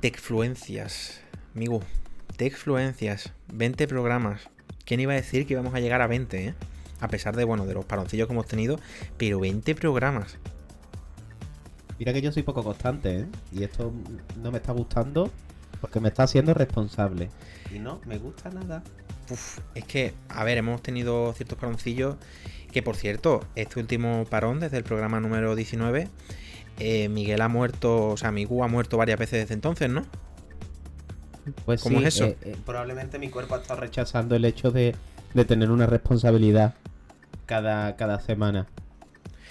Techfluencias, amigo. Techfluencias. 20 programas. ¿Quién iba a decir que íbamos a llegar a 20, eh? A pesar de, bueno, de los paroncillos que hemos tenido, pero 20 programas. Mira que yo soy poco constante, ¿eh? Y esto no me está gustando porque me está haciendo responsable. Y no, me gusta nada. Uf, es que, a ver, hemos tenido ciertos paroncillos que, por cierto, este último parón desde el programa número 19, eh, Miguel ha muerto, o sea, Migu ha muerto varias veces desde entonces, ¿no? Pues ¿Cómo sí, es eso? eh, eh, probablemente mi cuerpo ha estado rechazando el hecho de, de tener una responsabilidad cada, cada semana.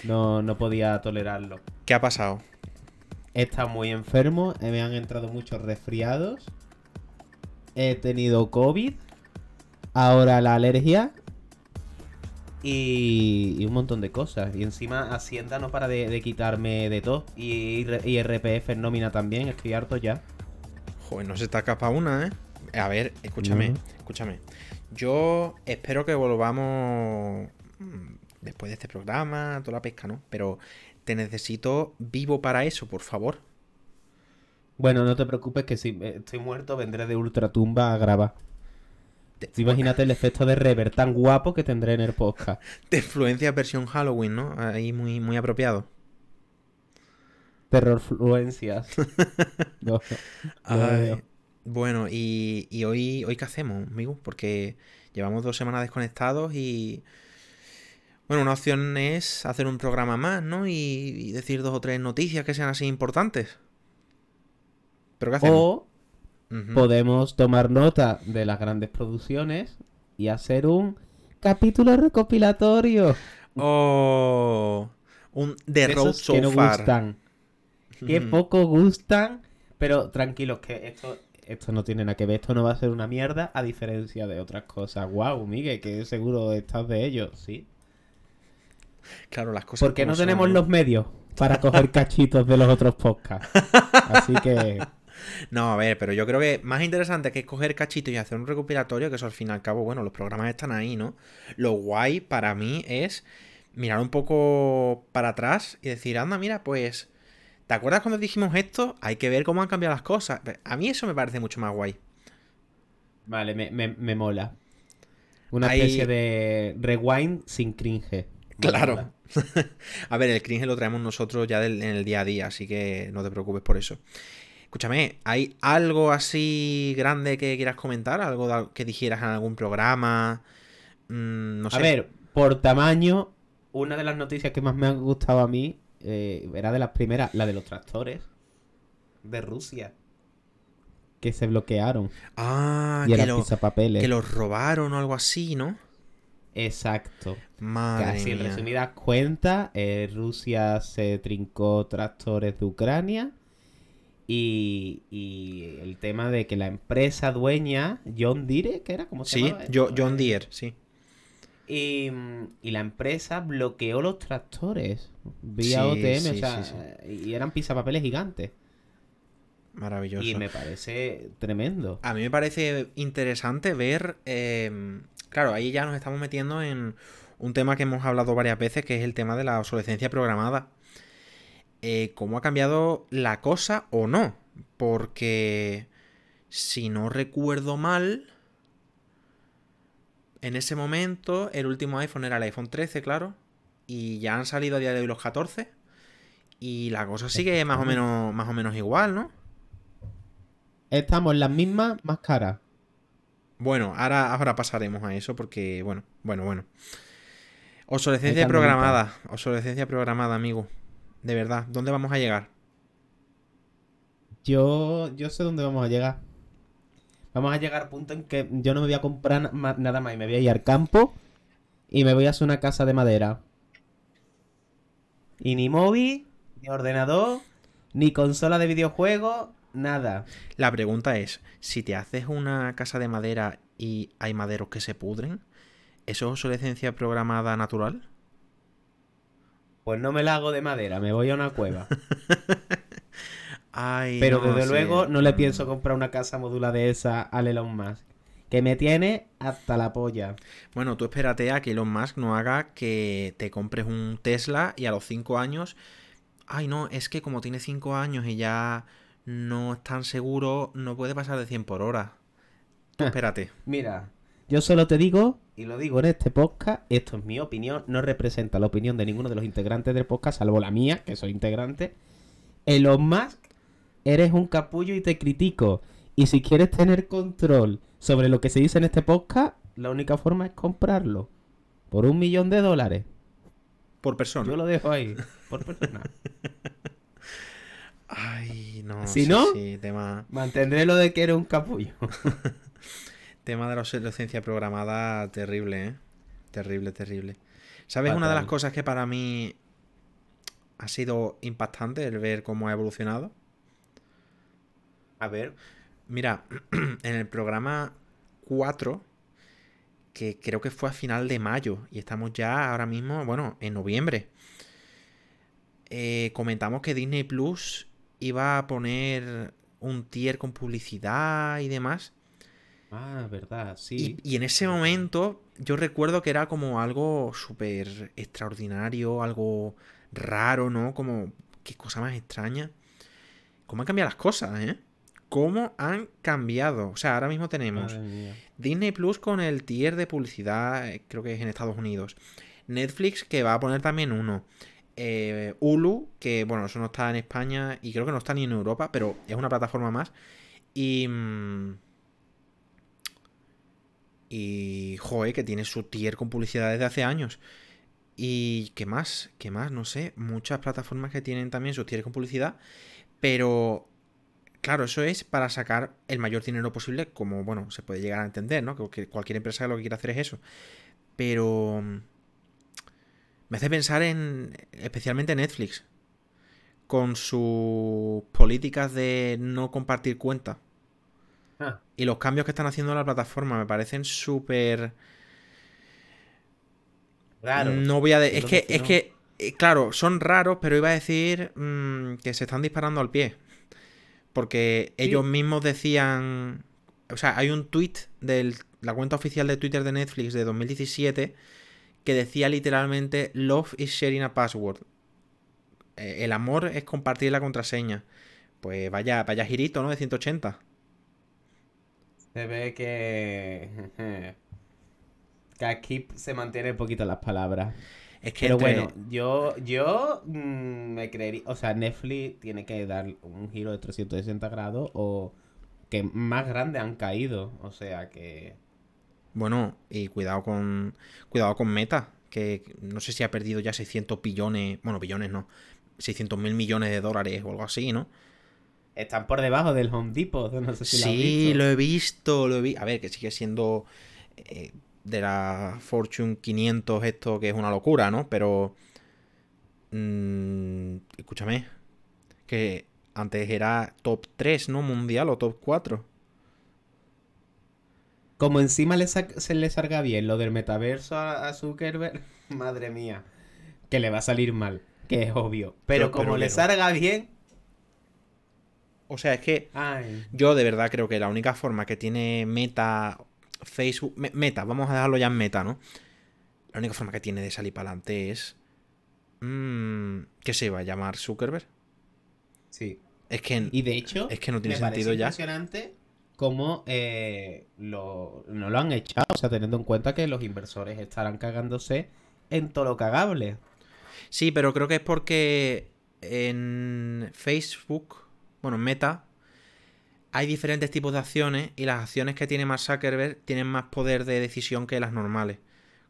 No, no podía tolerarlo. ¿Qué ha pasado? He estado muy enfermo, me han entrado muchos resfriados. He tenido COVID. Ahora la alergia. Y, y un montón de cosas. Y encima Hacienda no para de, de quitarme de todo. Y, y RPF en nómina también. Estoy harto ya. Joder, no se te escapa una, ¿eh? A ver, escúchame, No. escúchame. Yo espero que volvamos mm, después de este programa, toda la pesca, ¿no? Pero te necesito vivo para eso, por favor. Bueno, no te preocupes que si eh, estoy muerto vendré de ultratumba a grabar. Tú Imagínate el efecto de rever tan guapo que tendré en el podcast. De influencia versión Halloween, ¿no? Ahí muy, muy apropiado. Terrorfluencias. No, bueno, y, y hoy, hoy qué hacemos, amigo? Porque llevamos dos semanas desconectados y... Bueno, una opción es hacer un programa más, ¿no? Y, y decir dos o tres noticias que sean así importantes. ¿Pero qué hacemos? O Podemos tomar nota de las grandes producciones y hacer un capítulo recopilatorio. Oh, un The de Road esos So que no Far. gustan. Que poco gustan. Pero tranquilos, que esto, esto no tiene nada que ver. Esto no va a ser una mierda a diferencia de otras cosas. Wow, Miguel, que seguro estás de ello. Sí. Claro, las cosas. Porque no tenemos los medios para coger cachitos de los otros podcasts. Así que No, a ver, pero yo creo que más interesante que coger cachitos y hacer un recopilatorio, que eso al fin y al cabo, bueno, los programas están ahí, ¿no? Lo guay para mí es mirar un poco para atrás y decir, anda, mira, pues. ¿Te acuerdas cuando dijimos esto? Hay que ver cómo han cambiado las cosas. A mí eso me parece mucho más guay. Vale, me, me- me mola. Una Hay- especie de rewind sin cringe. Claro. A ver, el cringe lo traemos nosotros ya del- en el día a día, así que no te preocupes por eso. Escúchame, ¿hay algo así grande que quieras comentar? ¿Algo que dijeras en algún programa? Mm, no sé. A ver, por tamaño, una de las noticias que más me han gustado a mí eh, era de las primeras, la de los tractores de Rusia. Que se bloquearon. Ah, y que, lo- que los robaron o algo así, ¿no? Exacto. Madre Casi en resumidas cuentas, eh, Rusia se trincó tractores de Ucrania. Y, y el tema de que la empresa dueña, John Deere, que era como se Sí, yo? John Deere, sí. Y, y la empresa bloqueó los tractores vía Sí, OTM, sí, o sea, sí, y eran pisapapeles gigantes. Maravilloso. Y me parece tremendo. A mí me parece interesante ver. eh, claro, ahí ya nos estamos metiendo en un tema que hemos hablado varias veces, que es el tema de la obsolescencia programada. Eh, ¿Cómo ha cambiado la cosa o no? Porque si no recuerdo mal, en ese momento el último iPhone era el iPhone 13, claro, y ya han salido a día de hoy los 14. Y la cosa sigue más o menos, más o menos igual, ¿no? Estamos en las mismas, más caras. Bueno, ahora, ahora pasaremos a eso porque, bueno, bueno, bueno. Obsolescencia programada. Obsolescencia programada, amigo. De verdad, ¿dónde vamos a llegar? Yo, yo sé dónde vamos a llegar. Vamos a llegar al punto en que yo no me voy a comprar nada más y me voy a ir al campo y me voy a hacer una casa de madera. Y ni móvil, ni ordenador, ni consola de videojuegos, nada. La pregunta es, si te haces una casa de madera y hay maderos que se pudren, ¿eso es obsolescencia programada natural? Pues no me la hago de madera, me voy a una cueva. Ay, Pero no desde luego no le pienso comprar una casa modular de esa a Elon Musk. Que me tiene hasta la polla. Bueno, tú espérate a que Elon Musk no haga que te compres un Tesla y a los 5 años... Ay, no, es que como tiene 5 años y ya no es tan seguro, no puede pasar de 100 por hora. Tú espérate. Mira, yo solo te digo, y lo digo en este podcast, esto es mi opinión, no representa la opinión de ninguno de los integrantes del podcast, salvo la mía, que soy integrante. Elon Musk, eres un capullo y te critico. Y si quieres tener control sobre lo que se dice en este podcast, la única forma es comprarlo. Por un millón de dólares. Por persona. Yo lo dejo ahí. Por persona. Ay, no. Si sí, no, sí, tema, Mantendré lo de que eres un capullo. tema de la obsolescencia programada terrible, ¿eh? Terrible, terrible. ¿Sabes una de las cosas que para mí ha sido impactante el ver cómo ha evolucionado? A ver. Mira, en el programa 4, que creo que fue a final de mayo, y estamos ya ahora mismo, bueno, en noviembre, eh, comentamos que Disney Plus iba a poner un tier con publicidad y demás. Ah, verdad, sí. Y, y en ese momento yo recuerdo que era como algo súper extraordinario, algo raro, ¿no? Como, qué cosa más extraña. ¿Cómo han cambiado las cosas, eh? ¿Cómo han cambiado? O sea, ahora mismo tenemos. Disney Plus con el tier de publicidad, eh, creo que es en Estados Unidos. Netflix que va a poner también uno. Eh, Hulu, que bueno, eso no está en España y creo que no está ni en Europa, pero es una plataforma más. Y... mm, Y... Joder, que tiene su tier con publicidad desde hace años. Y... ¿Qué más? ¿Qué más? No sé. Muchas plataformas que tienen también su tier con publicidad. Pero Claro, eso es para sacar el mayor dinero posible, como, bueno, se puede llegar a entender, ¿no? Que cualquier empresa lo que quiere hacer es eso. Pero me hace pensar en, especialmente Netflix, con sus políticas de no compartir cuenta. Ah, Y los cambios que están haciendo en la plataforma me parecen súper... claro. No voy a... de- Es que, que es que, eh, claro, son raros, pero iba a decir mm, que se están disparando al pie. Porque Sí. ellos mismos decían... O sea, hay un tweet de la cuenta oficial de Twitter de Netflix de 2017 que decía literalmente Love is sharing a password. Eh, el amor es compartir la contraseña. Pues vaya, vaya girito, ¿no? De 180. Se ve que. que aquí se mantiene un poquito las palabras. Es que Pero entre- bueno, yo, yo mm, me creería. O sea, Netflix tiene que dar un giro de 360 grados o que más grandes han caído. O sea que. Bueno, y cuidado con cuidado con Meta, que no sé si ha perdido ya 600 billones, bueno, billones no, 600 mil millones de dólares o algo así, ¿no? Están por debajo del Home Depot. No sé si lo has sí, visto. lo he visto, lo he visto. A ver, que sigue siendo eh, de la Fortune 500 esto que es una locura, ¿no? Pero... mm, escúchame, que antes era top 3, ¿no? Mundial o top 4. Como encima le se le salga bien lo del metaverso a, a Zuckerberg, madre mía, que le va a salir mal, que es obvio. Pero Yo como le salga bien, O sea, es que... ay, Yo de verdad creo que la única forma que tiene Meta, Facebook, Me- Meta, vamos a dejarlo ya en Meta, ¿no? La única forma que tiene de salir para adelante es... mm, ¿Qué se va a llamar Zuckerberg? sí. Es que... Y de hecho, Es que no tiene me sentido ya. impresionante cómo eh, lo, no lo han echado, o sea, teniendo en cuenta que los inversores estarán cagándose en todo lo cagable. Sí, pero creo que es porque en Facebook, bueno, en Meta, hay diferentes tipos de acciones y las acciones que tiene Mark Zuckerberg tienen más poder de decisión que las normales.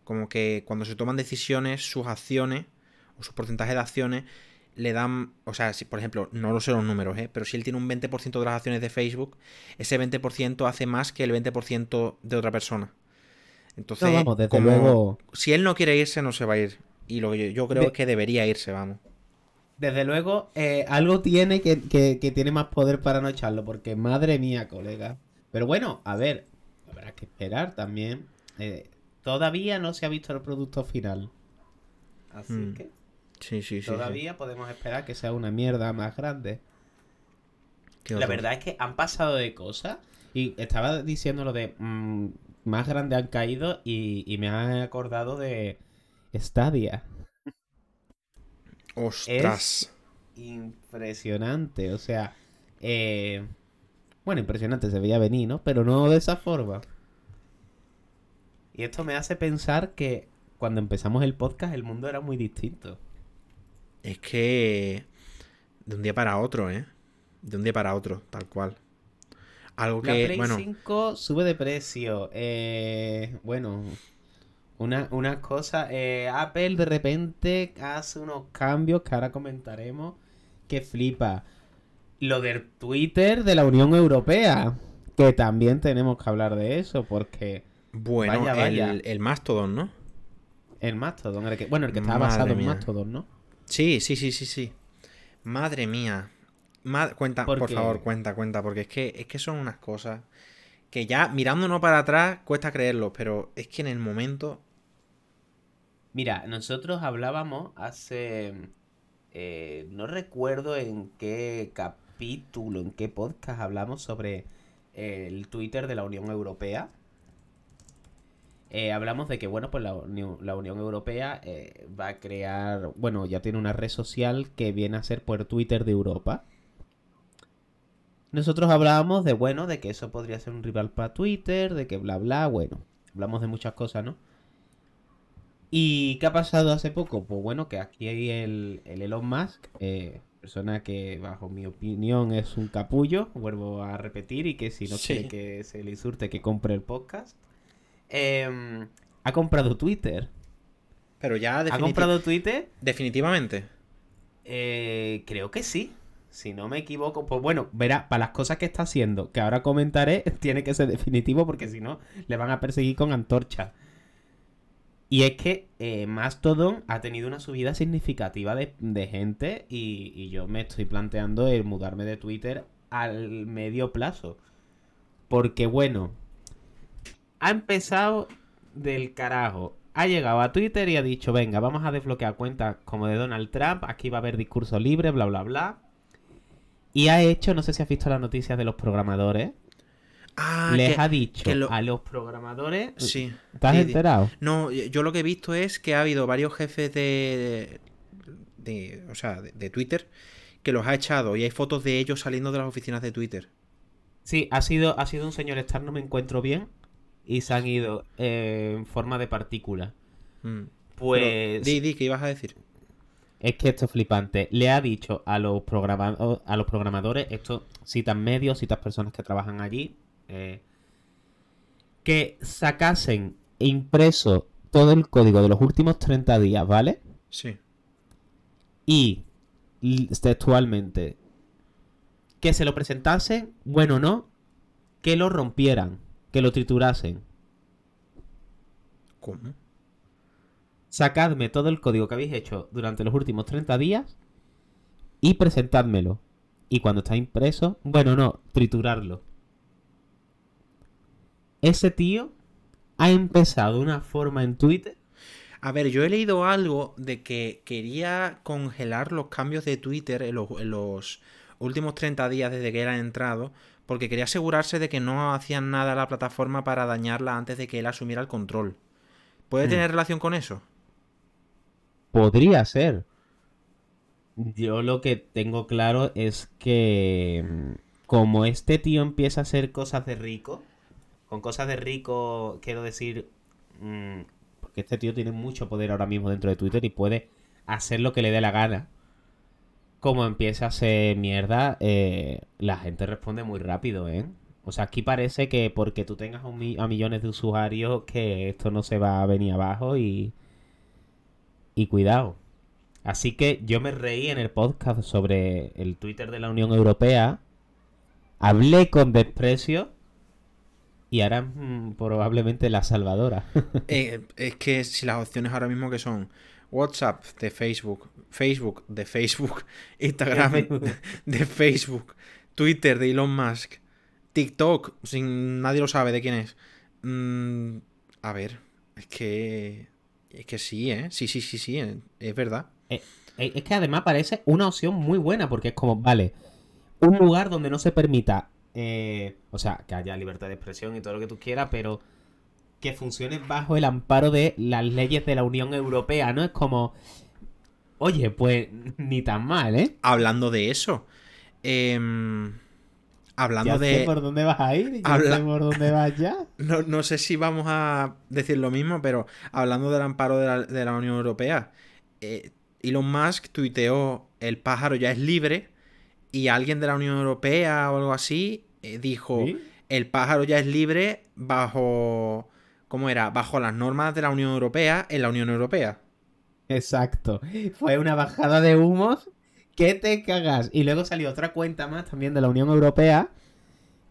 Como que cuando se toman decisiones, sus acciones o su porcentaje de acciones le dan, o sea, si por ejemplo, no lo sé los números, ¿eh? pero si él tiene un 20% de las acciones de Facebook, ese 20% hace más que el 20% de otra persona. Entonces, No, vamos, desde como luego, si él no quiere irse, no se va a ir. Y lo que yo, yo creo De- es que debería irse, vamos. Desde luego, eh, algo tiene que, que- que tiene más poder para no echarlo, porque madre mía, colega. Pero bueno, a ver, habrá que esperar también. Eh, todavía no se ha visto el producto final. Así Mm. que Sí, sí, sí. sí. todavía podemos esperar que sea una mierda más grande. Qué La verdad es que han pasado de cosas. Y estaba diciendo lo de mm, más grande han caído y, y me ha acordado de Stadia. Ostras. Impresionante. O sea, Eh, bueno, impresionante, se veía venir, ¿no? Pero no de esa forma. Y esto me hace pensar que cuando empezamos el podcast el mundo era muy distinto. Es que de un día para otro, ¿eh? De un día para otro, tal cual. Algo que, La Play bueno... 5 sube de precio. Eh, bueno, una, una cosa, eh, Apple de repente hace unos cambios que ahora comentaremos que flipa. Lo del Twitter de la Unión Europea, que también tenemos que hablar de eso, porque... Bueno, El, el, Mastodon, ¿no? El Mastodon, el que, bueno, el que estaba basado en Mastodon, ¿no? Sí, sí, sí, sí, sí. Madre mía. cuenta, por, favor, cuenta, cuenta, porque es que, es que son unas cosas que ya mirándonos para atrás cuesta creerlo, pero es que en el momento Mira, nosotros hablábamos hace... Eh, no recuerdo en qué capítulo, en qué podcast hablamos sobre el Twitter de la Unión Europea. Eh, hablamos de que, bueno, pues la, Unión Europea eh, va a crear, bueno, ya tiene una red social que viene a ser por Twitter de Europa. Nosotros hablábamos de, bueno, de que eso podría ser un rival para Twitter, de que bla, bla, bueno, hablamos de muchas cosas, ¿no? ¿Y qué ha pasado hace poco? Pues bueno, que aquí hay el, Elon Musk, eh, persona que bajo mi opinión es un capullo, vuelvo a repetir, y que si no quiere que se le insurte que compre el podcast, em, ha comprado Twitter. Pero ya ¿Ha comprado Twitter? Definitivamente. Eh, creo que sí. Si no me equivoco, pues bueno, verá, para las cosas que está haciendo, que ahora comentaré, tiene que ser definitivo porque si no, le van a perseguir con antorcha. Y es que eh, Mastodon ha tenido una subida significativa de, gente y, yo me estoy planteando el mudarme de Twitter al medio plazo. Porque bueno, ha empezado del carajo. Ha llegado a Twitter y ha dicho, venga, vamos a desbloquear cuentas como de Donald Trump, aquí va a haber discurso libre, bla, bla, bla. Y ha hecho, no sé si has visto las noticias de los programadores, Ah, les ha dicho a los programadores. Sí. ¿Estás enterado? No, yo lo que he visto es que ha habido varios jefes de. de, o sea, de, Twitter que los ha echado y hay fotos de ellos saliendo de las oficinas de Twitter. Sí, ha sido, ha sido un señor estar, no me encuentro bien. Y se han ido eh, en forma de partícula. Mm. Pues. di, di, ¿qué ibas a decir? Es que esto es flipante. Le ha dicho a los, a los programadores, esto citan medios, citas personas que trabajan allí, eh, que sacasen impreso todo el código de los últimos 30 días, ¿vale? Sí. Y textualmente que se lo presentasen, bueno, no, que lo rompieran, que lo triturasen. ¿Cómo? Sacadme todo el código que habéis hecho durante los últimos 30 días y presentádmelo. Y cuando está impreso, bueno, no, triturarlo ese tío ha empezado una forma en Twitter. A ver, yo he leído algo de que quería congelar los cambios de Twitter en los, últimos 30 días desde que era entrado, porque quería asegurarse de que no hacían nada a la plataforma para dañarla antes de que él asumiera el control. ¿Puede hmm. tener relación con eso? Podría ser. Yo lo que tengo claro es que mm, como este tío empieza a hacer cosas de rico, con cosas de rico, quiero decir, mm, porque este tío tiene mucho poder ahora mismo dentro de Twitter y puede hacer lo que le dé la gana. Como empieza a hacer mierda, eh, la gente responde muy rápido, ¿eh? O sea, aquí parece que porque tú tengas a millones de usuarios, que esto no se va a venir abajo y... Y cuidado. Así que yo me reí en el podcast sobre el Twitter de la Unión Europea. Hablé con desprecio y harán probablemente la salvadora. Eh, es que si las opciones ahora mismo que son WhatsApp de Facebook, Facebook de Facebook, Instagram de Facebook, Twitter de Elon Musk, TikTok, sin nadie lo sabe de quién es. Mm, a ver, es que es que sí, ¿eh? Sí, sí, sí, sí, eh, es verdad. Eh, es que además parece una opción muy buena porque es como, vale, un lugar donde no se permita eh, o sea, que haya libertad de expresión y todo lo que tú quieras, pero que funcione bajo el amparo de las leyes de la Unión Europea, ¿no? Es como, oye, pues ni tan mal, ¿eh? Hablando de eso, em, hablando Ya de. sé por dónde vas a ir, ya Habla- sé por dónde vas ya. No, no sé si vamos a decir lo mismo, pero hablando del amparo de la, de la Unión Europea, eh, Elon Musk tuiteó el pájaro ya es libre y alguien de la Unión Europea o algo así eh, dijo ¿Sí? el pájaro ya es libre bajo... ¿Cómo era? Bajo las normas de la Unión Europea en la Unión Europea. Exacto. Fue una bajada de humos que te cagas. Y luego salió otra cuenta más también de la Unión Europea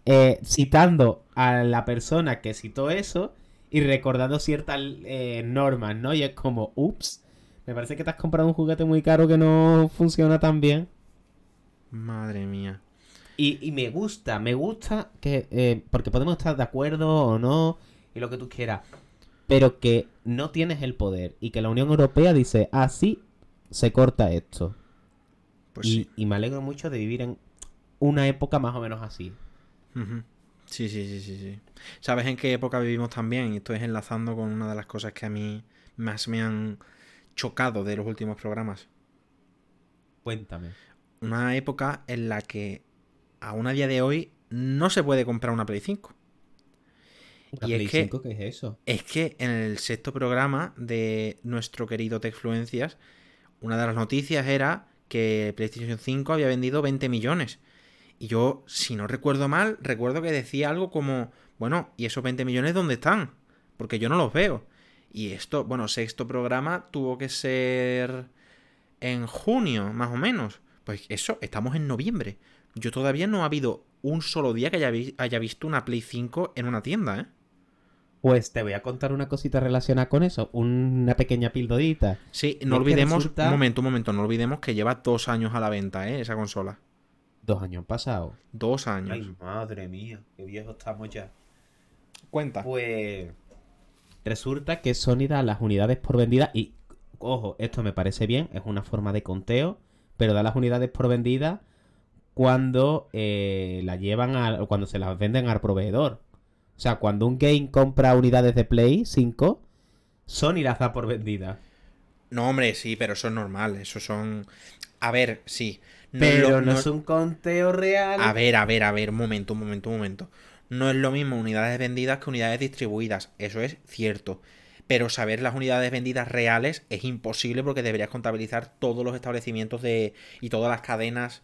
eh, citando a la persona que citó eso y recordando ciertas eh, normas, ¿no? Y es como, ups, me parece que te has comprado un juguete muy caro que no funciona tan bien. Madre mía. Y, y me gusta, me gusta que. eh, porque podemos estar de acuerdo o no, y lo que tú quieras. Pero que no tienes el poder. Y que la Unión Europea dice, así se corta esto. Pues y, sí. y me alegro mucho de vivir en una época más o menos así. Sí, sí, sí, sí, sí. ¿Sabes en qué época vivimos también? Y esto es enlazando con una de las cosas que a mí más me han chocado de los últimos programas. Cuéntame. Una época en la que aún a día de hoy no se puede comprar una Play 5. ¿Una Y es Play que- 5 qué es eso? Es que en el sexto programa de nuestro querido Techfluencias, una de las noticias era que PlayStation 5 había vendido 20 millones. Y yo, si no recuerdo mal, recuerdo que decía algo como, bueno, ¿y esos 20 millones dónde están? Porque yo no los veo. Y esto, bueno, sexto programa tuvo que ser en junio, más o menos. Pues eso, estamos en noviembre. Yo todavía no ha habido un solo día que haya, vi- haya visto una Play 5 en una tienda, ¿eh? Pues te voy a contar una cosita relacionada con eso. Una pequeña pildorita. Sí, no olvidemos, resulta- un momento, un momento, no olvidemos que lleva dos años a la venta, ¿eh? Esa consola. Dos años pasados. Dos años. Ay, madre mía, qué viejos estamos ya. Cuenta. Pues resulta que Sony da las unidades por vendidas y, ojo, esto me parece bien, es una forma de conteo, pero da las unidades por vendidas cuando eh, la llevan a, cuando se las venden al proveedor. O sea, cuando un game compra unidades de Play 5, Sony las da por vendidas. No, hombre, sí, pero eso es normal. Eso son. A ver, sí. No Pero lo- no, no- es un conteo real. A ver, a ver, a ver, un momento, un momento, un momento. No es lo mismo unidades vendidas que unidades distribuidas. Eso es cierto. Pero saber las unidades vendidas reales es imposible porque deberías contabilizar todos los establecimientos de. y todas las cadenas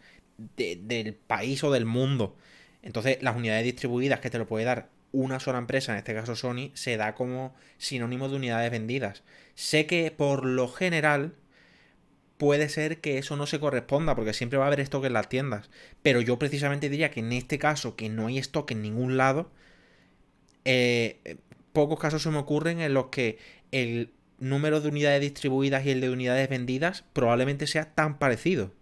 de- del país o del mundo. Entonces, las unidades distribuidas que te lo puede dar una sola empresa, en este caso Sony, se da como sinónimo de unidades vendidas. Sé que por lo general puede ser que eso no se corresponda, porque siempre va a haber stock en las tiendas. Pero yo precisamente diría que en este caso, que no hay stock en ningún lado, eh, pocos casos se me ocurren en los que el número de unidades distribuidas y el de unidades vendidas probablemente sea tan parecido.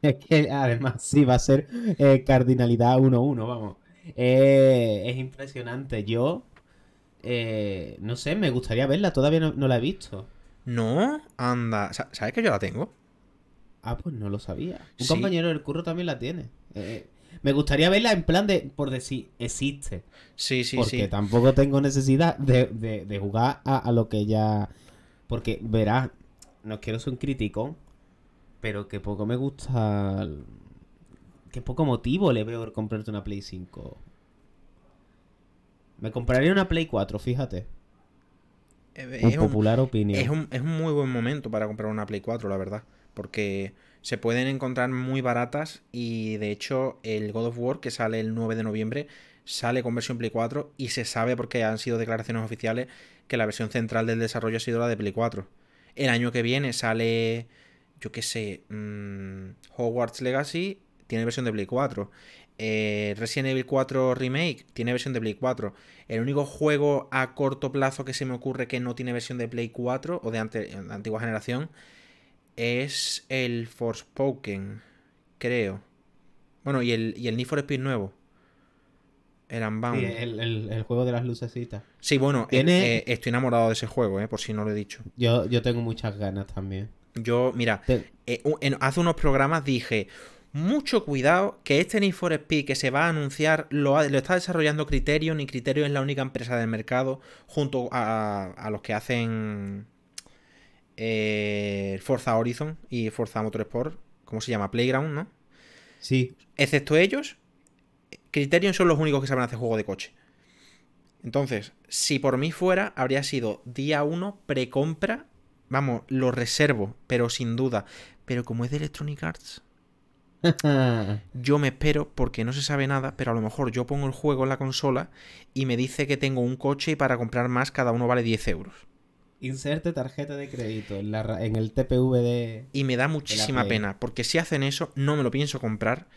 Es que además sí va a ser eh, cardinalidad 1-1, vamos. Eh, es impresionante. Yo, eh, no sé, me gustaría verla, todavía no, no la he visto. No, anda. Sa- ¿Sabes que yo la tengo? Ah, pues no lo sabía. Un Sí. compañero del curro también la tiene. Eh, me gustaría verla en plan de, por decir, existe. Sí, sí, porque sí. tampoco tengo necesidad de, de- de jugar a, a lo que ya... Porque, verás, no quiero ser un crítico, pero que poco me gusta... Que poco motivo le veo comprarte una Play 5. Me compraría una Play 4, fíjate. Eh, Es un, popular opinión. es, un, es un muy buen momento para comprar una Play 4, la verdad. Porque se pueden encontrar muy baratas y de hecho el God of War que sale el 9 de noviembre sale con versión Play 4 y se sabe porque han sido declaraciones oficiales que la versión central del desarrollo ha sido la de Play 4. El año que viene sale, yo qué sé, mm, Hogwarts Legacy tiene versión de Play 4. Eh, Resident Evil 4 Remake tiene versión de Play 4. El único juego a corto plazo que se me ocurre que no tiene versión de Play 4 o de, ante- antigua generación es el Forspoken, creo. Bueno, y el, y el Need for Speed nuevo. El Unbound. Sí, Sí, el, el- el juego de las lucecitas. bueno, eh, Tiene- eh, estoy enamorado de ese juego, eh, por si no lo he dicho. Yo, yo tengo muchas ganas también. Yo, mira, Te- eh, en- hace unos programas dije, mucho cuidado que este Need for Speed que se va a anunciar lo, ha- lo está desarrollando Criterion y Criterion es la única empresa del mercado junto a, a los que hacen eh, Forza Horizon y Forza Motorsport, ¿cómo se llama? Playground, ¿no? Sí. Excepto ellos, Criterion son los únicos que saben hacer juego de coche. Entonces, si por mí fuera, habría sido día 1, precompra. Vamos, lo reservo, pero sin duda. Pero como es de Electronic Arts, yo me espero porque no se sabe nada, pero a lo mejor yo pongo el juego en la consola y me dice que tengo un coche y para comprar más cada uno vale 10 euros. Inserte tarjeta de crédito en, la, en el TPV de... Y me da muchísima pena, porque si hacen eso, no me lo pienso comprar.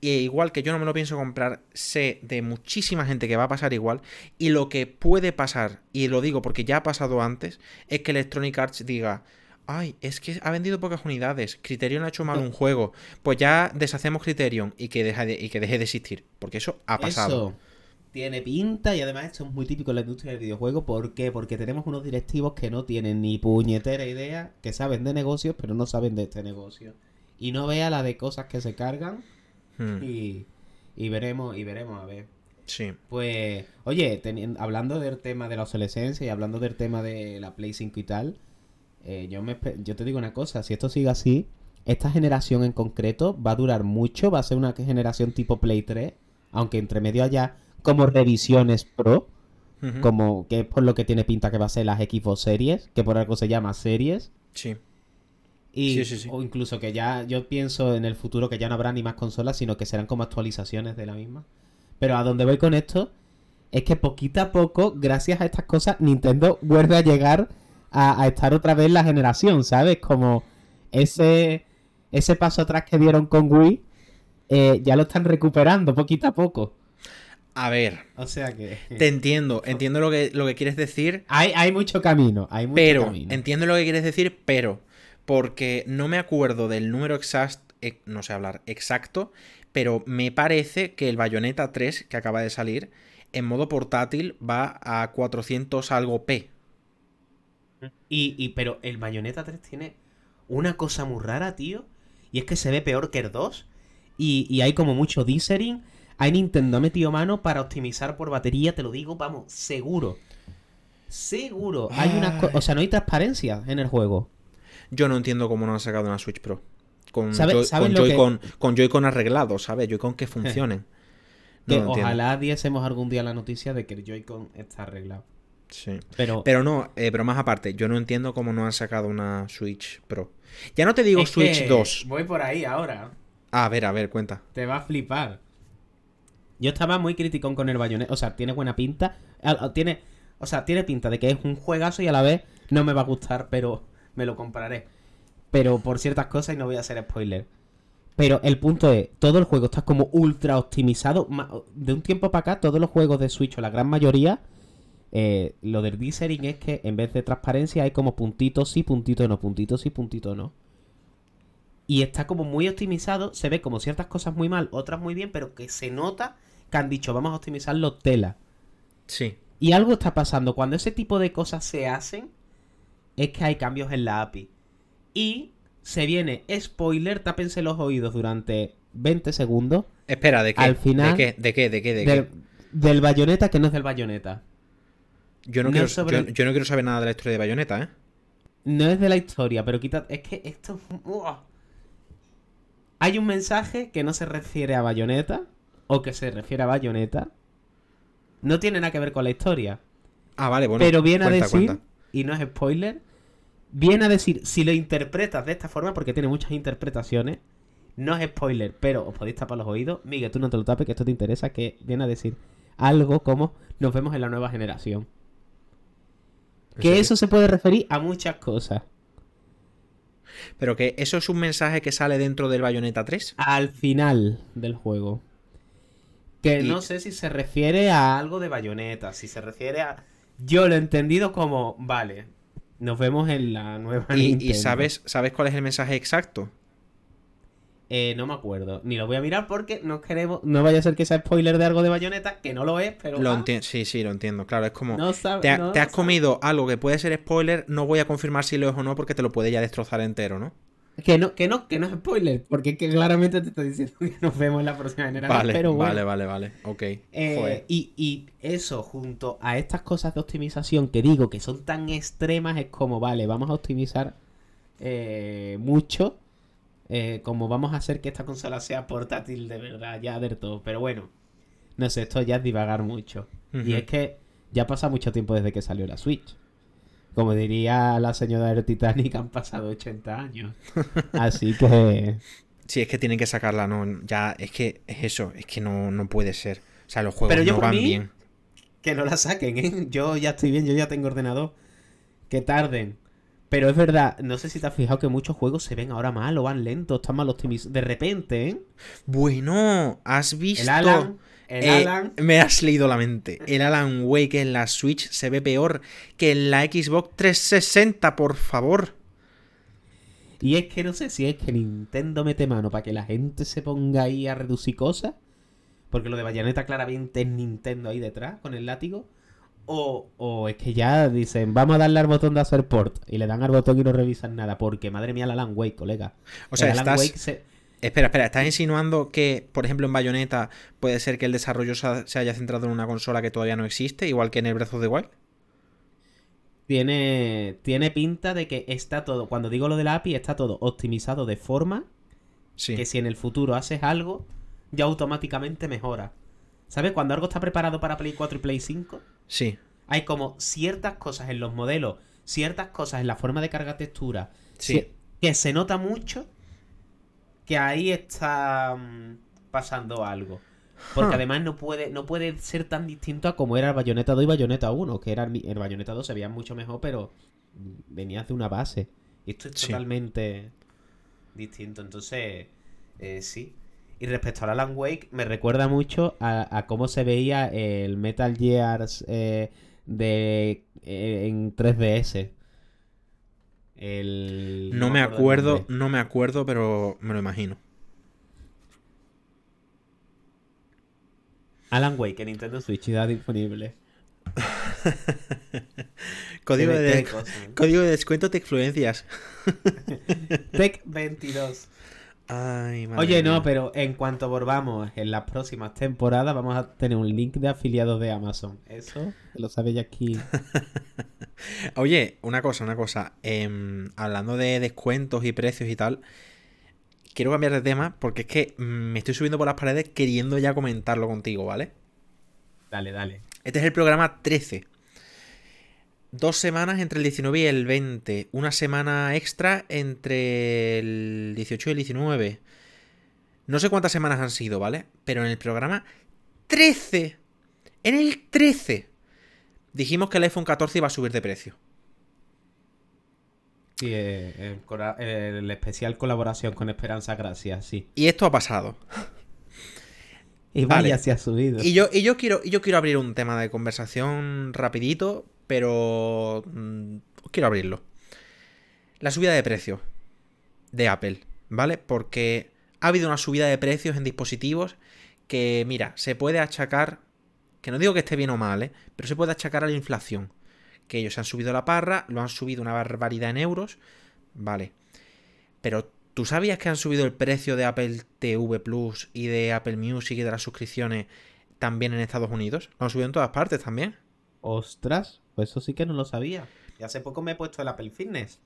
E igual que yo no me lo pienso comprar, sé de muchísima gente que va a pasar igual. Y lo que puede pasar, y lo digo porque ya ha pasado antes, es que Electronic Arts diga, ay, es que ha vendido pocas unidades, Criterion ha hecho mal un juego, pues ya deshacemos Criterion y que, deje de, y que deje de existir, porque eso ha pasado. Eso tiene pinta y además esto es muy típico en la industria del videojuego. ¿Por qué? Porque tenemos unos directivos que no tienen ni puñetera idea, que saben de negocios, pero no saben de este negocio. Y no vea la de cosas que se cargan hmm. y, y veremos, y veremos a ver. Sí. Pues, oye, hablando del tema de la obsolescencia y hablando del tema de la Play 5 y tal, eh, yo, me, yo te digo una cosa, si esto sigue así, esta generación en concreto va a durar mucho, va a ser una generación tipo Play 3, aunque entre medio haya como revisiones pro, como que es por lo que tiene pinta que va a ser las Xbox Series, que por algo se llama Series. Sí. Y, O incluso que ya yo pienso en el futuro que ya no habrá ni más consolas, sino que serán como actualizaciones de la misma. Pero a donde voy con esto es que poquito a poco, gracias a estas cosas, Nintendo vuelve a llegar a, estar otra vez la generación, ¿sabes? Como ese, ese paso atrás que dieron con Wii, eh, ya lo están recuperando poquito a poco. A ver. O sea que. Te entiendo, entiendo lo que, lo que quieres decir. Hay, hay mucho camino, hay mucho pero, entiendo lo que quieres decir, pero. Porque no me acuerdo del número exacto, eh, no sé hablar, exacto, pero me parece que el Bayonetta 3 que acaba de salir en modo portátil va a 400 algo P. Y, y pero el Bayonetta 3 tiene una cosa muy rara, tío, y es que se ve peor que el 2 y, y hay como mucho dithering hay Nintendo ha metido mano para optimizar por batería, te lo digo, vamos, seguro. Seguro. Hay una o sea, no hay transparencia en el juego. Yo no entiendo cómo no han sacado una Switch Pro. Con, Joy-Con Joy arreglado, ¿sabes? Joy-Con que funcionen. ojalá diésemos algún día la noticia de que el Joy-Con está arreglado. Sí. Pero, pero no, eh, pero más aparte, yo no entiendo cómo no han sacado una Switch Pro. Ya no te digo Switch 2. Voy por ahí ahora. a ver, a ver, cuenta. Te va a flipar. Yo estaba muy criticón con el Bayonetta. O sea, tiene buena pinta. Tiene, o sea, tiene pinta de que es un juegazo y a la vez no me va a gustar, pero me lo compraré. Pero por ciertas cosas y no voy a hacer spoiler. Pero el punto es, todo el juego está como ultra optimizado. De un tiempo para acá, todos los juegos de Switch, o la gran mayoría, eh, lo del dithering es que en vez de transparencia hay como puntitos sí, puntitos no, puntitos sí, puntitos no y está como muy optimizado. Se ve como ciertas cosas muy mal, otras muy bien, pero que se nota que han dicho vamos a optimizarlo tela. Sí. Y algo está pasando. Cuando ese tipo de cosas se hacen, es que hay cambios en la API. Y se viene spoiler, tápense los oídos durante 20 segundos. Espera, ¿de qué? Al final. ¿De qué? ¿De qué? ¿De qué? ¿De del, qué? del bayoneta que no es del bayoneta. Yo no, quiero, yo, no quiero saber nada de la historia de bayoneta, ¿eh? No es de la historia, pero quita. Es que esto. Hay un mensaje que no se refiere a Bayonetta o que se refiere a Bayonetta. No tiene nada que ver con la historia. Ah, vale, bueno. Pero viene a decir, y no es spoiler, viene a decir, si lo interpretas de esta forma, porque tiene muchas interpretaciones, no es spoiler, pero os podéis tapar los oídos. Miguel, tú no te lo tapes, que esto te interesa, que viene a decir algo como nos vemos en la nueva generación. Que eso se puede referir a muchas cosas. Pero que eso es un mensaje que sale dentro del Bayonetta 3. Al final del juego. Que no sé si se refiere a algo de Bayonetta, si se refiere a... Yo lo he entendido como, vale, nos vemos en la nueva ¿Y, ¿y sabes, sabes cuál es el mensaje exacto? Eh, no me acuerdo. Ni lo voy a mirar porque no queremos. No vaya a ser que sea spoiler de algo de bayoneta, que no lo es, pero. Lo Sí, sí, lo entiendo. Claro, es como. te, has comido algo que puede ser spoiler, no voy a confirmar si lo es o no porque te lo puede ya destrozar entero, ¿no? Que no, que no, que no es spoiler, porque que claramente te estoy diciendo que nos vemos en la próxima generación. Vale, pero vale, vale, vale. Ok. Eh, y, y eso, junto a estas cosas de optimización que digo que son tan extremas, es como, vale, vamos a optimizar eh, mucho eh, como vamos a hacer que esta consola sea portátil de verdad, ya del todo. Pero bueno, no sé, esto ya es divagar mucho. Y es que ya pasa mucho tiempo desde que salió la Switch. Como diría la señora del Titanic, han pasado 80 años. Así que... Sí, es que tienen que sacarla, no, ya, es que es eso, es que no, no puede ser. O sea, los juegos no van bien. Que no la saquen, ¿eh? Yo ya estoy bien, yo ya tengo ordenador. Que tarden. Pero es verdad, no sé si te has fijado que muchos juegos se ven ahora mal o van lentos, están mal optimizados. De repente, ¿eh? Bueno, has visto. El Alan. El eh, Alan. Me has leído la mente. El Alan Wake en la Switch se ve peor que en la Xbox 360, por favor. Y es que no sé si es que Nintendo mete mano para que la gente se ponga ahí a reducir cosas. Porque lo de Bayonetta claramente es Nintendo ahí detrás, con el látigo. O, es que ya dicen, vamos a darle al botón de hacer port. Y le dan al botón y no revisan nada. Porque madre mía, el Alan Wake, colega. O sea, estás... Espera, espera, ¿estás insinuando que, por ejemplo, en Bayonetta puede ser que el desarrollo se haya centrado en una consola que todavía no existe, igual que en el Breath of the Wild? Tiene, tiene pinta de que está todo, cuando digo lo de la API, está todo optimizado de forma que si en el futuro haces algo, ya automáticamente mejora. ¿Sabes? Cuando algo está preparado para Play 4 y Play 5, sí. hay como ciertas cosas en los modelos, ciertas cosas en la forma de carga textura, sí. que se nota mucho que ahí está mm, pasando algo. Porque además no puede, no puede ser tan distinto a como era el Bayonetta 2 y Bayonetta 1, que era el, Bayonetta 2 se veía mucho mejor, pero venía de una base. Y esto es totalmente distinto. Entonces, eh, sí. Y respecto al Alan Wake, me recuerda mucho a, cómo se veía el Metal Gear eh, de, eh, en 3DS. El... No, me acuerdo, no me acuerdo, pero me lo imagino. Alan Wake en Nintendo Switch ya disponible. código, de, código de descuento de influencias. Tech 22. Oye, no, pero en cuanto volvamos en las próximas temporadas, vamos a tener un link de afiliados de Amazon. Eso lo sabéis aquí. Oye, una cosa, una cosa. Em, hablando de descuentos y precios y tal, quiero cambiar de tema porque es que me estoy subiendo por las paredes queriendo ya comentarlo contigo, ¿vale? Dale, dale. Este es el programa 13 dos semanas entre el 19 y el 20. Una semana extra entre el 18 y el 19. No sé cuántas semanas han sido, ¿vale? Pero en el programa 13. En el 13. Dijimos que el iPhone 14 iba a subir de precio. Sí, eh, el, especial colaboración con Esperanza Gracias, sí. Y esto ha pasado. Y vaya, se ha subido. Y yo, y yo quiero, y yo quiero abrir un tema de conversación rapidito pero mm, quiero abrirlo. La subida de precios de Apple, ¿vale? Porque ha habido una subida de precios en dispositivos que, mira, se puede achacar, que no digo que esté bien o mal, ¿eh? pero se puede achacar a la inflación. Que ellos han subido la parra, lo han subido una barbaridad en euros, ¿vale? Pero ¿tú sabías que han subido el precio de Apple TV Plus y de Apple Music y de las suscripciones también en Estados Unidos? Lo han subido en todas partes también. Ostras, pues eso sí que no lo sabía. Y hace poco me he puesto el Apple Fitness.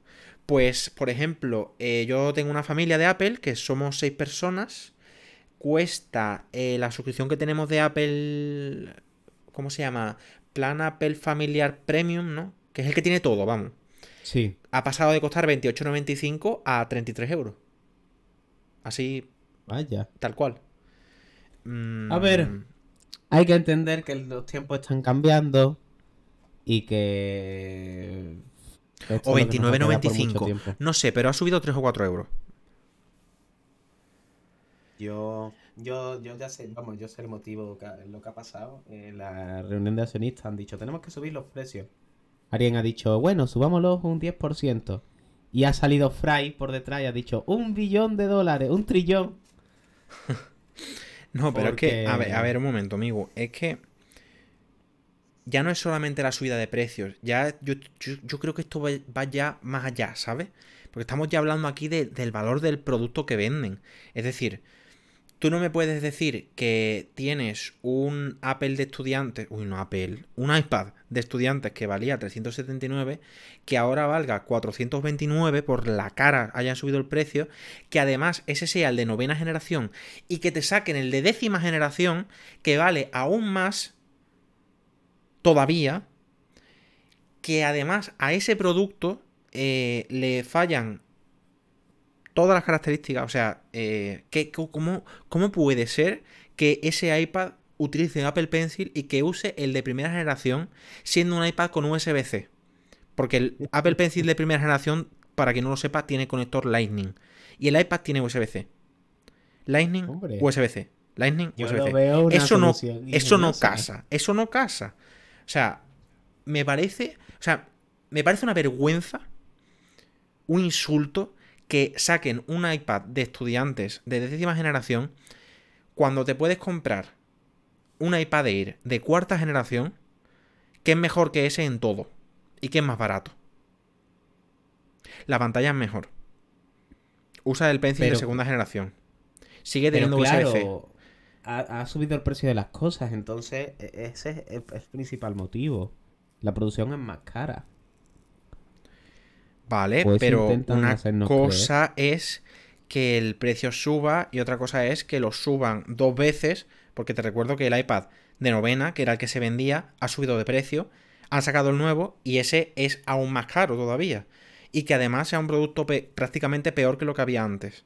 Pues, por ejemplo, eh, yo tengo una familia de Apple, que somos seis personas. Cuesta eh, la suscripción que tenemos de Apple. ¿Cómo se llama? Plan Apple Familiar Premium, ¿no? Que es el que tiene todo, vamos. Sí. Ha pasado de costar 28,95 a 33 euros. Así. Vaya. Tal cual. A ver. Mm. Hay que entender que los tiempos están cambiando y que... O 29,95. No sé, pero ha subido 3 o 4 euros. Yo, yo, yo ya sé, vamos, yo sé el motivo, lo que ha pasado. En la reunión de accionistas han dicho, tenemos que subir los precios. Alguien ha dicho, bueno, subámoslos un 10%. Y ha salido Fry por detrás y ha dicho, un billón de dólares, un trillón. no, pero es que, a ver, a ver, un momento, amigo. Es que ya no es solamente la subida de precios, ya yo, creo que esto va, ya más allá, ¿sabes? Porque estamos ya hablando aquí del valor del producto que venden. Es decir, tú no me puedes decir que tienes un Apple de estudiante, uy, no Apple, un iPad de estudiantes que valía 379, que ahora valga 429 por la cara hayan subido el precio, que además ese sea el de novena generación y que te saquen el de décima generación que vale aún más todavía, que además a ese producto eh, le fallan todas las características. O sea, eh, cómo, ¿cómo puede ser que ese iPad utilice Apple Pencil y que use el de primera generación siendo un iPad con USB-C? Porque el Apple Pencil de primera generación, para quien no lo sepa, tiene conector Lightning. Y el iPad tiene USB-C. Lightning, USB-C. Lightning, USB-C. Eso no, eso no casa. Eso no casa. O sea, me parece. O sea, me parece una vergüenza. Un insulto que saquen un iPad de estudiantes de décima generación cuando te puedes comprar un iPad Air de cuarta generación que es mejor que ese en todo y que es más barato. La pantalla es mejor. Usa el Pencil de segunda generación. Sigue teniendo USB-C. Ha, subido el precio de las cosas, entonces e, ese es el principal motivo. La producción es más cara. Vale, pues pero una cosa es que el precio suba y otra cosa es que lo suban dos veces, porque te recuerdo que el iPad de novena, que era el que se vendía, ha subido de precio, han sacado el nuevo y ese es aún más caro todavía. Y que además sea un producto prácticamente peor que lo que había antes.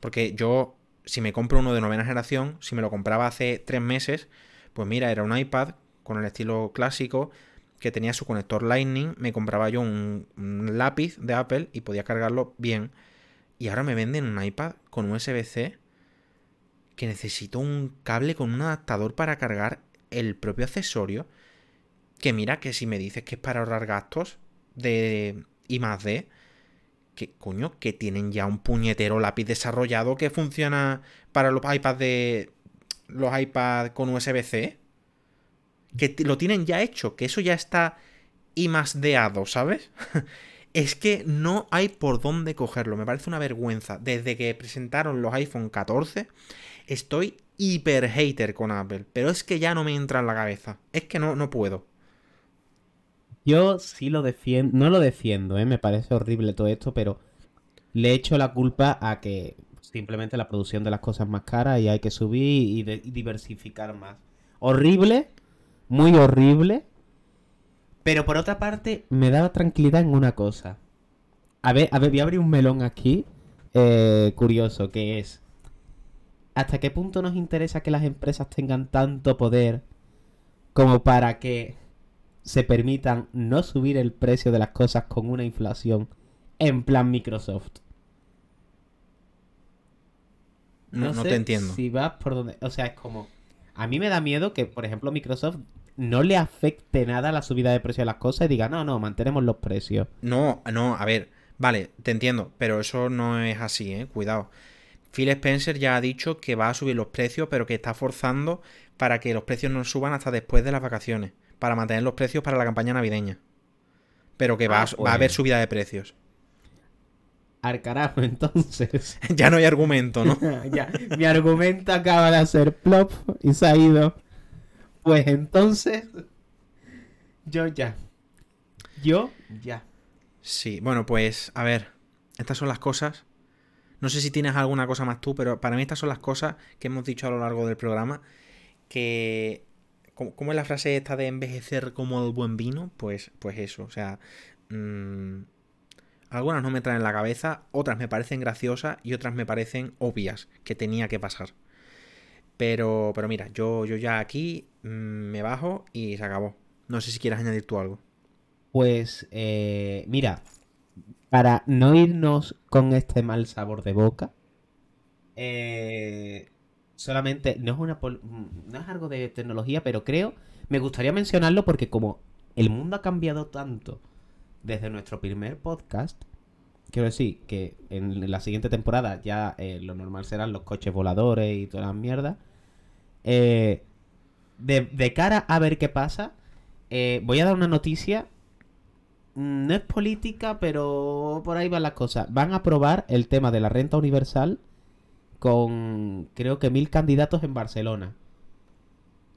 Porque yo, si me compro uno de novena generación, si me lo compraba hace tres meses, pues mira, era un iPad con el estilo clásico, que tenía su conector Lightning, me compraba yo un, lápiz de Apple y podía cargarlo bien. Y ahora me venden un iPad con USB-C que necesito un cable con un adaptador para cargar el propio accesorio. Que mira que si me dices que es para ahorrar gastos de I más D, que coño, que tienen ya un puñetero lápiz desarrollado que funciona para los iPads de los iPads con USB-C que lo tienen ya hecho, que eso ya está y más ¿sabes? es que no hay por dónde cogerlo, me parece una vergüenza. Desde que presentaron los iPhone 14, estoy hiper hater con Apple, pero es que ya no me entra en la cabeza, es que no, no puedo. Yo sí lo defiendo, no lo defiendo, ¿eh? me parece horrible todo esto, pero le echo la culpa a que simplemente la producción de las cosas más caras y hay que subir y diversificar más. Horrible, muy horrible. Pero por otra parte, me daba tranquilidad en una cosa. A ver, a ver, voy a abrir un melón aquí. Eh, curioso, que es. ¿Hasta qué punto nos interesa que las empresas tengan tanto poder como para que se permitan no subir el precio de las cosas con una inflación en plan Microsoft? No, no, te entiendo. Si vas por donde. O sea, es como. A mí me da miedo que, por ejemplo, Microsoft no le afecte nada la subida de precio de las cosas y diga, no, no, mantenemos los precios. No, no, a ver, vale, te entiendo, pero eso no es así, eh, cuidado. Phil Spencer ya ha dicho que va a subir los precios, pero que está forzando para que los precios no suban hasta después de las vacaciones, para mantener los precios para la campaña navideña. Pero que va, ah, va a haber subida de precios. Al carajo, entonces. ya no hay argumento, ¿no? ya, mi argumento acaba de hacer plop y se ha ido. Pues entonces, yo ya. Yo ya. Sí, bueno, pues a ver, estas son las cosas. No sé si tienes alguna cosa más tú, pero para mí estas son las cosas que hemos dicho a lo largo del programa. Que, ¿cómo es la frase esta de envejecer como el buen vino? Pues, pues eso, o sea, mm, algunas no me traen en la cabeza, otras me parecen graciosas y otras me parecen obvias que tenía que pasar. Pero, pero mira, yo, yo ya aquí mm, me bajo y se acabó. No sé si quieres añadir tú algo. Pues, eh, mira, para no irnos con este mal sabor de boca, eh, solamente no es, una no es algo de tecnología, pero creo, me gustaría mencionarlo porque como el mundo ha cambiado tanto desde nuestro primer podcast, quiero decir que en la siguiente temporada ya eh, lo normal serán los coches voladores y todas las mierdas. Eh, de, cara a ver qué pasa, eh, voy a dar una noticia. Mm, no es política, pero por ahí van las cosas. Van a aprobar el tema de la renta universal con creo que mil candidatos en Barcelona.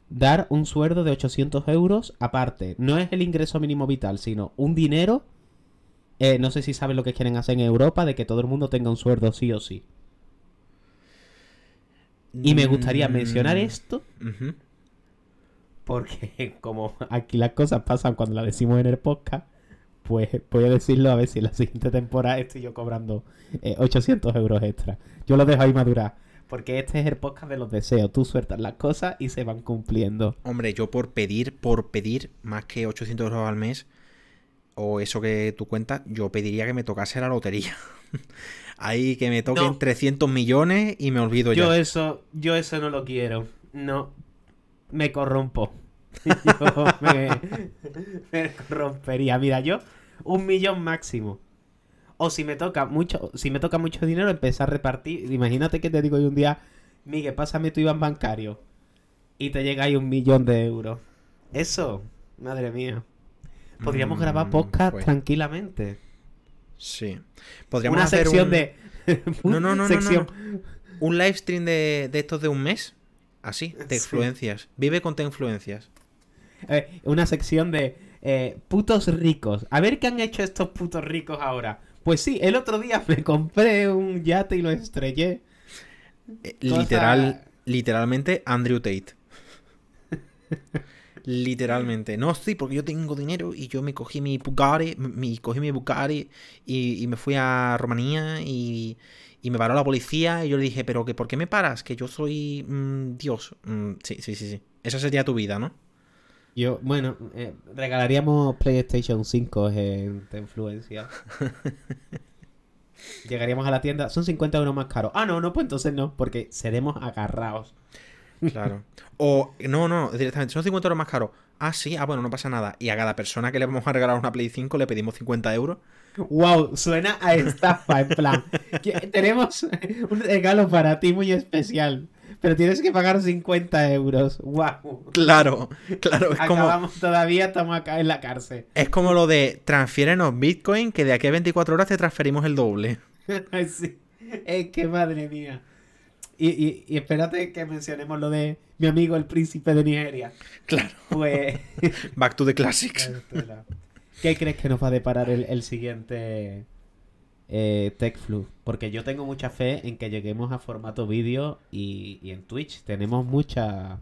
dar un sueldo de 800 euros aparte. No es el ingreso mínimo vital, sino un dinero. Eh, no sé si sabes lo que quieren hacer en Europa, de que todo el mundo tenga un sueldo sí o sí. Y me gustaría mencionar Mm, esto ujú. porque como aquí las cosas pasan cuando las decimos en el podcast, pues voy a decirlo a ver si en la siguiente temporada estoy yo cobrando eh, 800 euros extra. Yo lo dejo ahí madurar. Porque este es el podcast de los deseos. Tú sueltas las cosas y se van cumpliendo. Hombre, yo por pedir, por pedir más que 800 euros al mes, o eso que tú cuentas, yo pediría que me tocase la lotería. Ahí que me toquen No. 300 millones y me olvido Yo ya. eso, yo eso no lo quiero. No. Me corrompo. Yo me, me corrompería. Mira, yo un millón máximo. O si me toca mucho, si me toca mucho dinero, empezar a repartir. Imagínate que te digo yo un día, Miguel, pásame tu IBAN bancario. Y te llega ahí un millón de euros. Eso, madre mía. Podríamos Mm, grabar podcast pues, tranquilamente. Sí. Podríamos Una hacer sección un, de. No, no, no, no, sección. no. un live stream de, de estos de un mes. Así, de Sí. influencias. Vive con te influencias. Eh, una sección de eh, putos ricos. A ver qué han hecho estos putos ricos ahora. Pues sí, el otro día me compré un yate y lo estrellé. Eh, Cosa- Literal, literalmente Andrew Tate. literalmente. No, sí, porque yo tengo dinero y yo me cogí mi Bugatti, mi, cogí mi Bugatti y, y me fui a Rumanía y, y me paró la policía y yo le dije, pero que ¿por qué me paras? Que yo soy mm, Dios. Mm, sí, sí, sí, sí. Esa sería tu vida, ¿no? Yo, bueno, eh, regalaríamos PlayStation 5 en Te Influencia. Llegaríamos a la tienda, son 50 euros más caro. Ah, no, no, pues entonces no, porque seremos agarrados. Claro. O, no, no, directamente, son 50 euros más caros. Ah, sí, ah, bueno, no pasa nada. Y a cada persona que le vamos a regalar una Play 5 le pedimos 50 euros. Wow, suena a estafa, en plan. tenemos un regalo para ti muy especial, pero tienes que pagar 50 euros. Wow. Claro, claro, es como, todavía, estamos acá en la cárcel. es como lo de transfiérenos Bitcoin, que de aquí a 24 horas te transferimos el doble. sí. Es que madre mía. Y, y, y espérate que mencionemos lo de mi amigo el príncipe de Nigeria. Claro. Pues. Back to the classics. ¿Qué crees que nos va a deparar el, el siguiente eh, TechFlu? Porque yo tengo mucha fe en que lleguemos a formato vídeo y, y en Twitch tenemos mucha,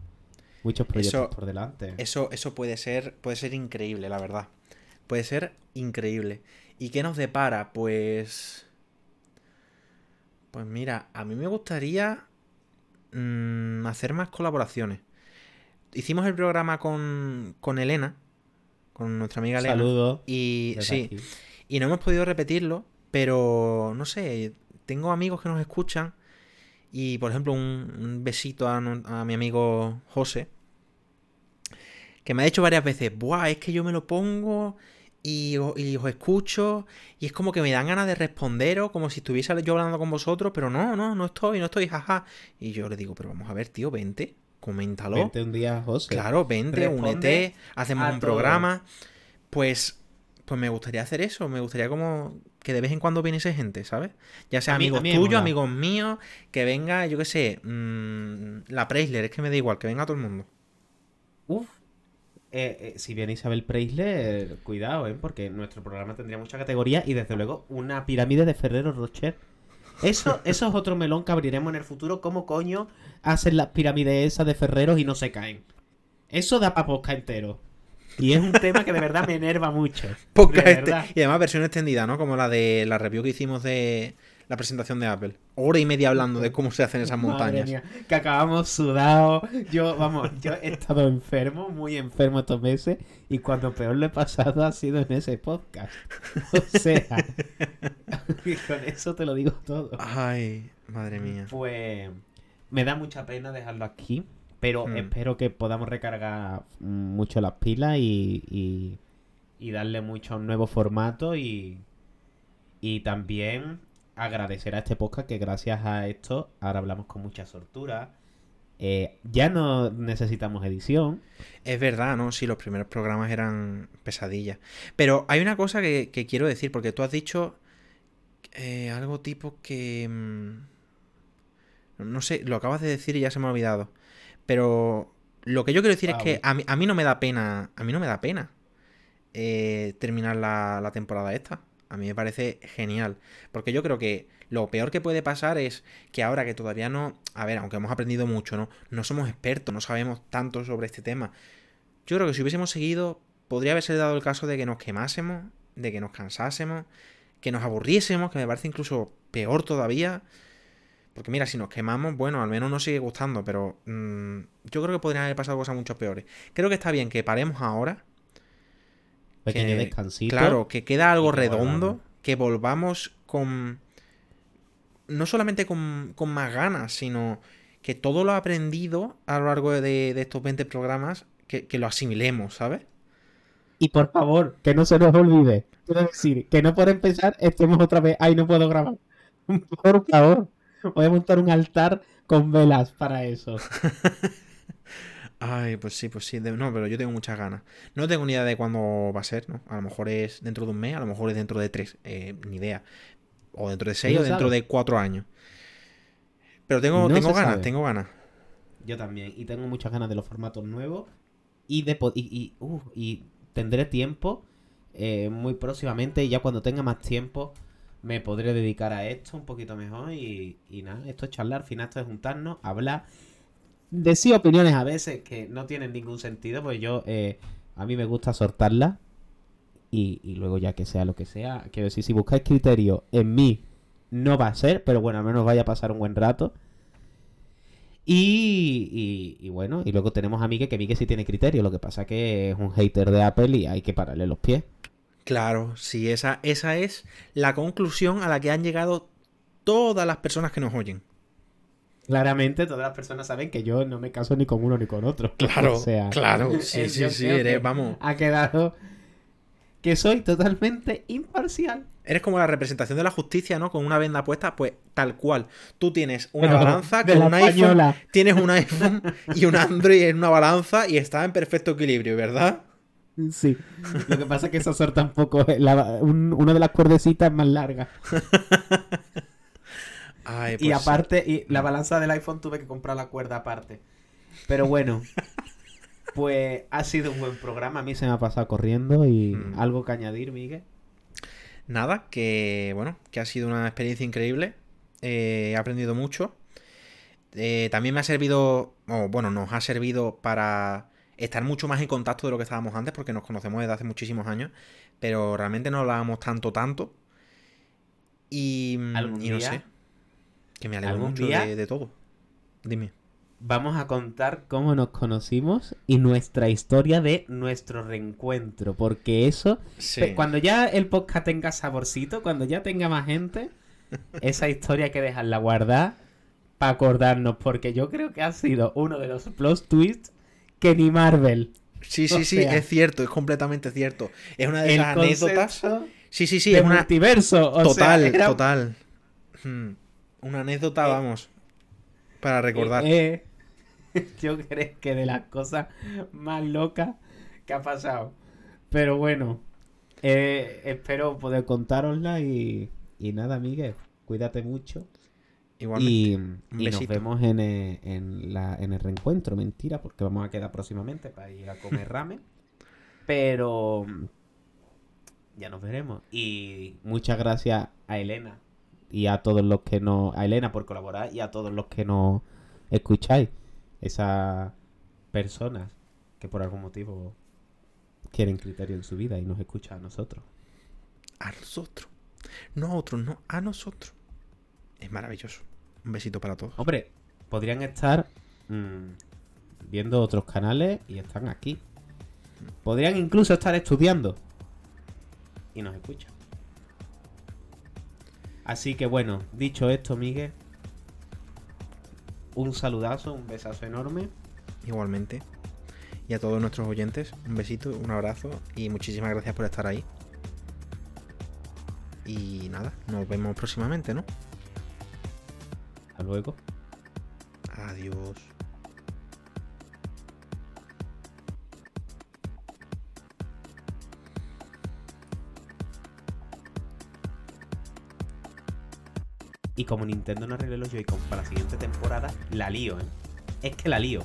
muchos proyectos Eso- por delante. Eso, eso puede ser, puede ser increíble, la verdad. Puede ser increíble. ¿Y qué nos depara? Pues. Pues mira, a mí me gustaría mm, hacer más colaboraciones. Hicimos el programa con, con Elena, con nuestra amiga Elena. Saludos. Y sí, aquí. y no hemos podido repetirlo, pero no sé, tengo amigos que nos escuchan. Y por ejemplo, un, un besito a, a mi amigo José, que me ha dicho varias veces, Buah, es que yo me lo pongo y, y os escucho y es como que me dan ganas de responderos como si estuviese yo hablando con vosotros, pero no, no, no estoy, no estoy, jaja. Y yo le digo, pero vamos a ver, tío, vente, coméntalo. Vente un día, José. Claro, vente, Responde únete, hacemos un todo. programa. Pues, pues me gustaría hacer eso. Me gustaría como que de vez en cuando viniese gente, ¿sabes? Ya sea amigos tuyos, amigos míos, que venga, yo qué sé, mm, la Preisler, es que me da igual, que venga todo el mundo. Uf. Eh, eh, si viene Isabel Preisler, cuidado, ¿eh? Porque nuestro programa tendría mucha categoría y desde luego una pirámide de Ferrero Rocher. Eso, eso es otro melón que abriremos en el futuro. ¿Cómo coño hacen las pirámides esas de Ferreros y no se caen? Eso da para posca entero. Y es un tema que de verdad me enerva mucho. Este-. Y además versión extendida, ¿no? Como la de la review que hicimos de la presentación de Apple. Hora y media hablando de cómo se hacen esas Madre montañas. mía, que acabamos sudados. Yo, vamos, yo he estado enfermo, muy enfermo estos meses. Y cuando peor lo he pasado ha sido en ese podcast. O sea, con eso te lo digo todo. Ay, madre mía. Pues me da mucha pena dejarlo aquí. Pero Hmm. espero que podamos recargar mm, mucho las pilas y, y, y darle mucho a un nuevo formato. Y, y también agradecer a este podcast que gracias a esto ahora hablamos con mucha soltura. Eh, ya no necesitamos edición. Es verdad, ¿no? Sí, los primeros programas eran pesadillas. Pero hay una cosa que, que quiero decir, porque tú has dicho eh, algo tipo que... mm, No sé, lo acabas de decir y ya se me ha olvidado. Pero lo que yo quiero decir es Ah, que a mí, a mí no me da pena. A mí no me da pena eh, terminar la, la temporada esta. A mí me parece genial. Porque yo creo que lo peor que puede pasar es que ahora que todavía no. A ver, aunque hemos aprendido mucho, ¿no? No somos expertos, no sabemos tanto sobre este tema. Yo creo que si hubiésemos seguido, podría haberse dado el caso de que nos quemásemos, de que nos cansásemos, que nos aburriésemos, que me parece incluso peor todavía. Porque mira, si nos quemamos, bueno, al menos nos sigue gustando, pero mm, yo creo que podrían haber pasado cosas mucho peores. Creo que está bien que paremos ahora. Pequeño que- descansito. Claro, que queda algo redondo, que volvamos con... No solamente con, con más ganas, sino que todo lo aprendido a lo largo de, de estos 20 programas, que, que lo asimilemos, ¿sabes? Y por favor, que no se nos olvide. Quiero decir, que no por empezar estemos otra vez. Ay, no puedo grabar. Por favor. Voy a montar un altar con velas para eso. Ay, pues sí, pues sí. de- No, pero yo tengo muchas ganas. No tengo ni idea de cuándo va a ser, ¿no? A lo mejor es dentro de un mes, a lo mejor es dentro de tres. eh, ni idea. O dentro de seis No o dentro sabe. de cuatro años. Pero tengo, No tengo ganas, sabe. tengo ganas. Yo también. Y tengo muchas ganas de los formatos nuevos. Y de y, y, uf, y tendré tiempo eh, muy próximamente. Y ya cuando tenga más tiempo me podré dedicar a esto un poquito mejor. Y, y nada, esto es charlar. Al final esto es juntarnos, hablar. Decir opiniones a veces que no tienen ningún sentido. Pues yo, eh, a mí me gusta soltarlas. Y, y luego ya que sea lo que sea. Quiero decir, si buscáis criterio en mí, no va a ser. Pero bueno, al menos vaya a pasar un buen rato. Y, y- bueno, y luego tenemos a Miguel, que Miguel sí tiene criterio, lo que pasa que es un hater de Apple y hay que pararle los pies. Claro, sí, esa, esa es la conclusión a la que han llegado todas las personas que nos oyen. Claramente todas las personas saben que yo no me caso ni con uno ni con otro. Claro, O sea, claro. Sí, eh, sí, sí, eres, vamos. Ha quedado que soy totalmente imparcial. Eres como la representación de la justicia, ¿no? Con una venda puesta, pues tal cual. Tú tienes una balanza con un iPhone, tienes un iPhone y un Android en una balanza y está en perfecto equilibrio, ¿verdad? Sí. Lo que pasa es que esa suerte tampoco la, un- una de las cuerdecitas más larga. Ay, y pues sí. aparte, y la balanza del iPhone tuve que comprar la cuerda aparte. Pero bueno, pues ha sido un buen programa. A mí se me ha pasado corriendo y Mm. algo que añadir, Miguel. Nada, que bueno, que ha sido una experiencia increíble. Eh, he aprendido mucho. Eh, también me ha servido, o bueno, nos ha servido para estar mucho más en contacto de lo que estábamos antes, porque nos conocemos desde hace muchísimos años, pero realmente no hablábamos tanto, tanto. Y, mm, ¿Algún y no día? sé. Que me alegro ¿Algún mucho día? de, de todo. Dime. Vamos a contar cómo nos conocimos y nuestra historia de nuestro reencuentro. Porque eso, pe- cuando ya el podcast tenga saborcito, cuando ya tenga más gente, esa historia hay que dejarla guardada para acordarnos. Porque yo creo que ha sido uno de los plot twists que ni Marvel. Sí, o sí, sí, sea, es cierto, es completamente cierto. Es una de el esas anécdotas. Sí, sí, sí, es una, multiverso. o total, sea, era- total. Hmm. Una anécdota, Eh, vamos, para recordar. Eh, eh, yo creo que de las cosas más locas que ha pasado. Pero bueno, eh, espero poder contárosla y, y nada, Miguel, cuídate mucho. Igualmente. Y, y nos vemos en, en, la, en el reencuentro, mentira, porque vamos a quedar próximamente para ir a comer ramen. Pero ya nos veremos. Y muchas gracias a Elena y a todos los que nos... A Elena por colaborar y a todos los que nos escucháis. Esas personas que por algún motivo quieren criterio en su vida y nos escuchan a nosotros. A nosotros. No a otros, no, a nosotros. Es maravilloso. Un besito para todos. Hombre, podrían estar mm, viendo otros canales y están aquí. Podrían incluso estar estudiando. Y nos escuchan. Así que bueno, dicho esto, Miguel. Un saludazo, un besazo enorme. Igualmente. Y a todos nuestros oyentes, un besito, un abrazo y muchísimas gracias por estar ahí. Y nada, nos vemos próximamente, ¿no? Hasta luego. Adiós. Como Nintendo no arregle los Joy-Con para la siguiente temporada, la lío, ¿eh? Es que la lío.